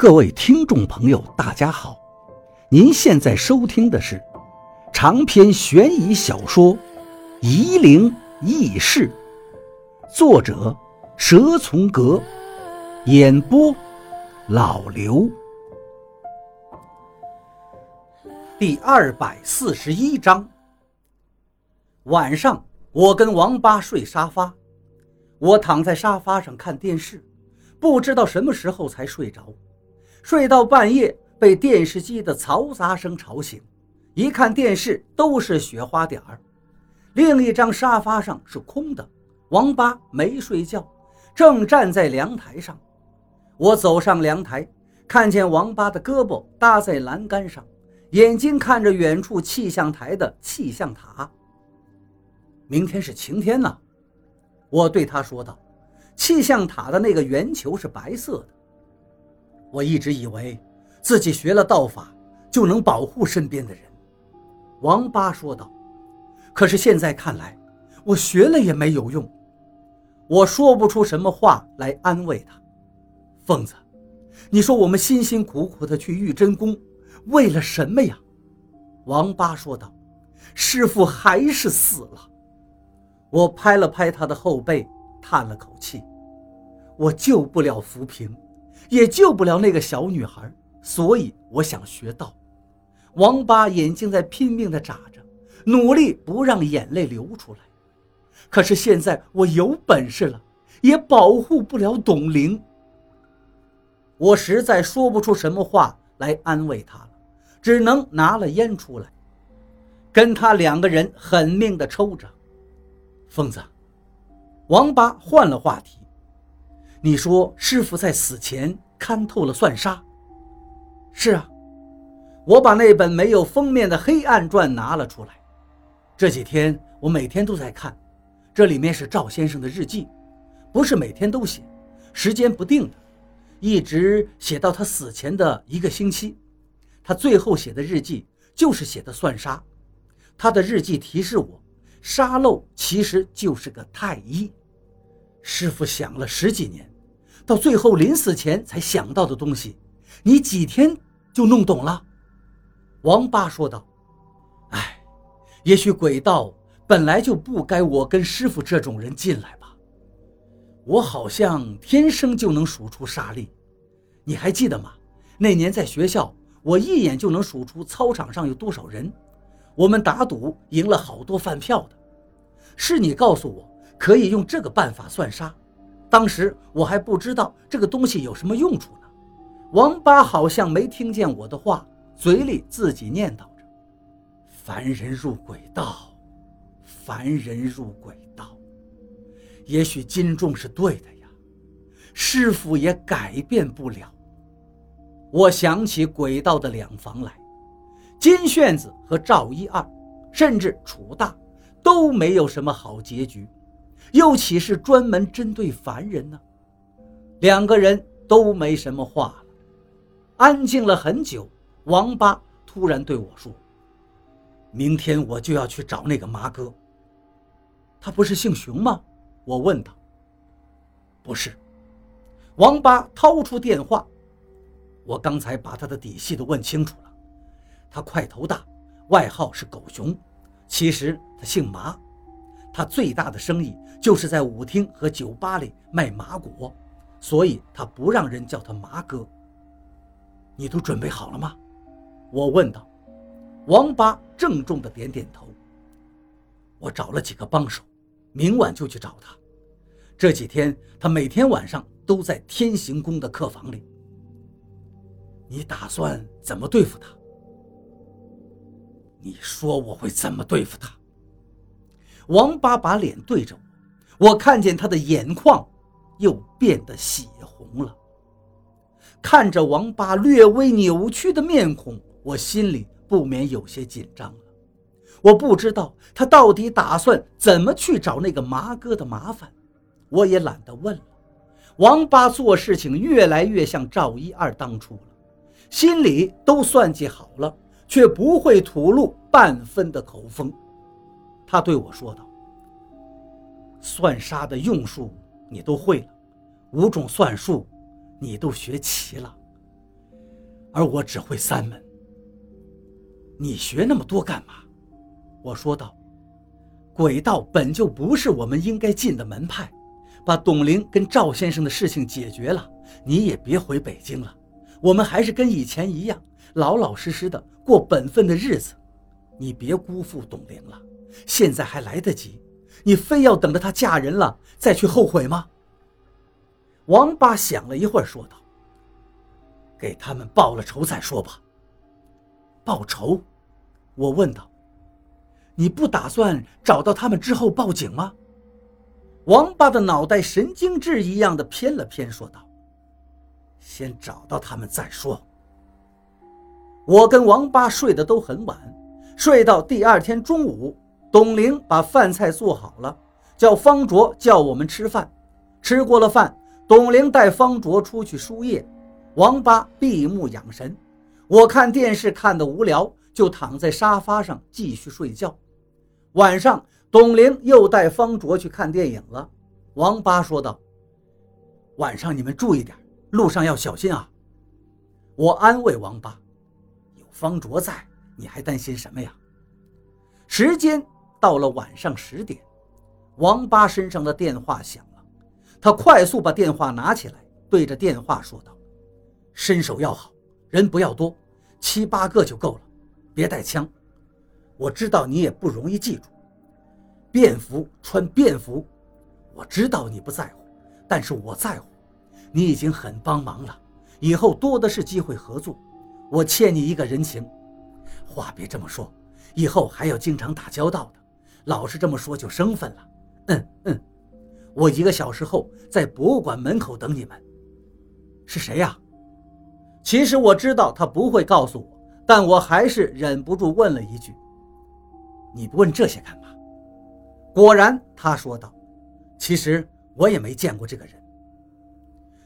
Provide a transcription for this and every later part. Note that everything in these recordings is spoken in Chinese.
各位听众朋友，大家好！您现在收听的是长篇悬疑小说《夷陵轶事》，作者蛇从阁，演播老刘。第二百四十一章。晚上，我跟王八睡沙发，我躺在沙发上看电视，不知道什么时候才睡着。睡到半夜，被电视机的嘈杂声吵醒，一看电视都是雪花点儿。另一张沙发上是空的，王八没睡觉，正站在凉台上。我走上凉台，看见王八的胳膊搭在栏杆上，眼睛看着远处气象台的气象塔。明天是晴天呐，我对他说道。气象塔的那个圆球是白色的。我一直以为自己学了道法就能保护身边的人，王八说道。可是现在看来，我学了也没有用。我说不出什么话来安慰他。疯子，你说我们辛辛苦苦的去玉真宫，为了什么呀？王八说道。师傅还是死了。我拍了拍他的后背，叹了口气。我救不了浮萍。也救不了那个小女孩，所以我想学道。王八眼睛在拼命地眨着，努力不让眼泪流出来。可是现在我有本事了，也保护不了董玲。我实在说不出什么话来安慰他了，只能拿了烟出来，跟他两个人狠命地抽着。疯子，王八换了话题。你说师傅在死前看透了算杀？是啊，我把那本没有封面的《黑暗传》拿了出来。这几天我每天都在看，这里面是赵先生的日记，不是每天都写，时间不定的，一直写到他死前的一个星期。他最后写的日记就是写的算杀。他的日记提示我，沙漏其实就是个太医。师傅想了十几年。到最后临死前才想到的东西，你几天就弄懂了？王八说道：“哎，也许鬼道本来就不该我跟师傅这种人进来吧。我好像天生就能数出沙粒，你还记得吗？那年在学校，我一眼就能数出操场上有多少人。我们打赌赢了好多饭票的，是你告诉我可以用这个办法算杀。”当时我还不知道这个东西有什么用处呢。王八好像没听见我的话，嘴里自己念叨着：“凡人入鬼道，凡人入鬼道。”也许金仲是对的呀，师傅也改变不了。我想起鬼道的两房来，金炫子和赵一二，甚至楚大，都没有什么好结局。又岂是专门针对凡人呢？两个人都没什么话了，安静了很久。王八突然对我说：“明天我就要去找那个麻哥。他不是姓熊吗？”我问他。不是。王八掏出电话，我刚才把他的底细都问清楚了。他块头大，外号是狗熊，其实他姓麻。他最大的生意就是在舞厅和酒吧里卖麻果，所以他不让人叫他麻哥。你都准备好了吗？我问道。王八郑重地点点头。我找了几个帮手，明晚就去找他。这几天他每天晚上都在天行宫的客房里。你打算怎么对付他？你说我会怎么对付他？王八把脸对着我，我看见他的眼眶又变得血红了。看着王八略微扭曲的面孔，我心里不免有些紧张了。我不知道他到底打算怎么去找那个麻哥的麻烦，我也懒得问了。王八做事情越来越像赵一二当初了，心里都算计好了，却不会吐露半分的口风。他对我说道：“算杀的用术你都会了，五种算术你都学齐了，而我只会三门。你学那么多干嘛？我说道。鬼道本就不是我们应该进的门派，把董玲跟赵先生的事情解决了，你也别回北京了。我们还是跟以前一样，老老实实的过本分的日子。你别辜负董玲了，现在还来得及。你非要等着她嫁人了再去后悔吗？王八想了一会儿，说道：“给他们报了仇再说吧。”报仇？我问道。你不打算找到他们之后报警吗？王八的脑袋神经质一样的偏了偏，说道：“先找到他们再说。”我跟王八睡得都很晚，睡到第二天中午，董玲把饭菜做好了，叫方卓叫我们吃饭。吃过了饭，董玲带方卓出去输液，王八闭目养神。我看电视看得无聊，就躺在沙发上继续睡觉。晚上，董玲又带方卓去看电影了。王八说道：“晚上你们注意点，路上要小心啊。”我安慰王八：“有方卓在，你还担心什么呀？”时间到了晚上十点，王八身上的电话响了，他快速把电话拿起来，对着电话说道：“身手要好，人不要多，七八个就够了，别带枪。”我知道你也不容易记住，便服穿便服。我知道你不在乎，但是我在乎。你已经很帮忙了，以后多的是机会合作。我欠你一个人情。话别这么说，以后还要经常打交道的。老是这么说就生分了。嗯嗯，我一个小时后在博物馆门口等你们。是谁呀？其实我知道他不会告诉我，但我还是忍不住问了一句。你不问这些干嘛？果然，他说道：“其实我也没见过这个人。”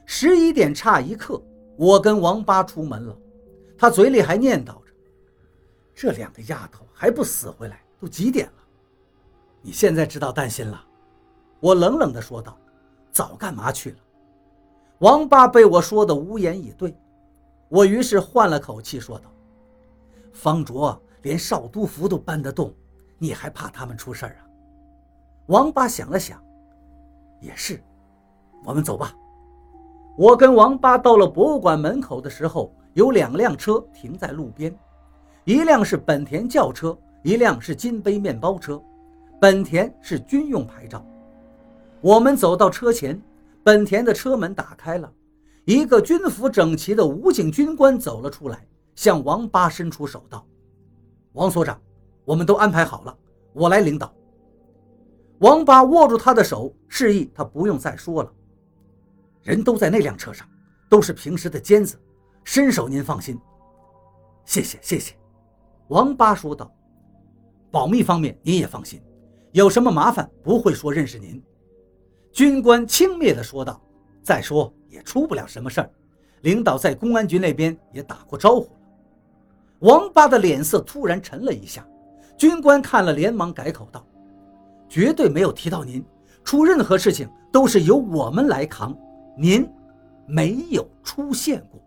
十一点差一刻，我跟王八出门了，他嘴里还念叨着：“这两个丫头还不死回来，都几点了？”你现在知道担心了？我冷冷地说道：“早干嘛去了？”王八被我说的无言以对，我于是换了口气说道：“方卓连少督府都搬得动。”你还怕他们出事儿啊？王八想了想，也是，我们走吧。我跟王八到了博物馆门口的时候，有两辆车停在路边，一辆是本田轿车，一辆是金杯面包车。本田是军用牌照。我们走到车前，本田的车门打开了，一个军服整齐的武警军官走了出来，向王八伸出手道：“王所长。”我们都安排好了，我来领导。王八握住他的手，示意他不用再说了。人都在那辆车上，都是平时的尖子，身手您放心。谢谢谢谢，王八说道。保密方面您也放心，有什么麻烦不会说认识您。军官轻蔑地说道。再说也出不了什么事儿，领导在公安局那边也打过招呼了。王八的脸色突然沉了一下。军官看了，连忙改口道：“绝对没有提到您，出任何事情都是由我们来扛，您没有出现过。”